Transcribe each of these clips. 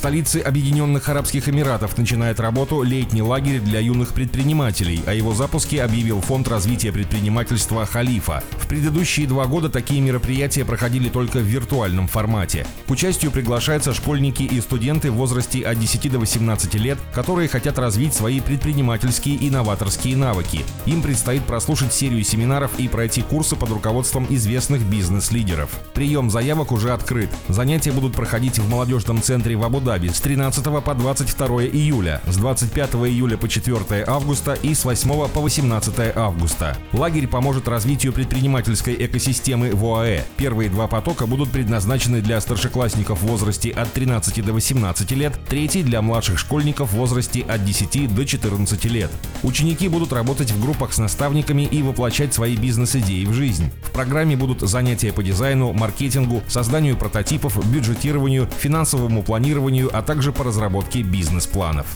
Столице Объединенных Арабских Эмиратов начинает работу летний лагерь для юных предпринимателей. О его запуске объявил Фонд развития предпринимательства «Халифа». В предыдущие два года такие мероприятия проходили только в виртуальном формате. К участию приглашаются школьники и студенты в возрасте от 10 до 18 лет, которые хотят развить свои предпринимательские и новаторские навыки. Им предстоит прослушать серию семинаров и пройти курсы под руководством известных бизнес-лидеров. Прием заявок уже открыт. Занятия будут проходить в молодежном центре в Абу Абу-Даби с 13 по 22 июля, с 25 июля по 4 августа и с 8 по 18 августа. Лагерь поможет развитию предпринимательской экосистемы в ОАЭ. Первые два потока будут предназначены для старшеклассников в возрасте от 13 до 18 лет, третий для младших школьников в возрасте от 10 до 14 лет. Ученики будут работать в группах с наставниками и воплощать свои бизнес-идеи в жизнь. В программе будут занятия по дизайну, маркетингу, созданию прототипов, бюджетированию, финансовому планированию, планированию, а также по разработке бизнес-планов.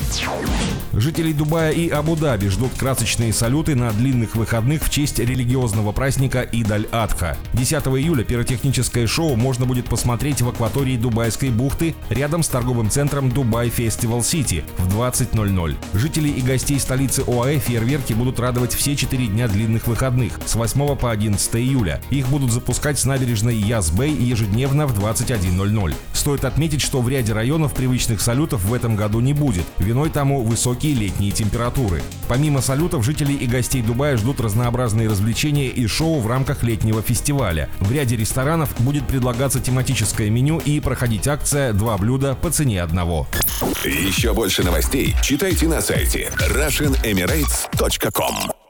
Жителей Дубая и Абу-Даби ждут красочные салюты на длинных выходных в честь религиозного праздника Идаль-Адха. 10 июля пиротехническое шоу можно будет посмотреть в акватории Дубайской бухты рядом с торговым центром Дубай Фестивал Сити в 20.00. Жителей и гостей столицы ОАЭ фейерверки будут радовать все четыре дня длинных выходных с 8 по 11 июля. Их будут запускать с набережной Язбей ежедневно в 21.00. Стоит отметить, что в ряде районов привычных салютов в этом году не будет. Виной тому высокие летние температуры. Помимо салютов, жителей и гостей Дубая ждут разнообразные развлечения и шоу в рамках летнего фестиваля. В ряде ресторанов будет предлагаться тематическое меню и проходить акция «Два блюда по цене одного». Еще больше новостей читайте на сайте RussianEmirates.com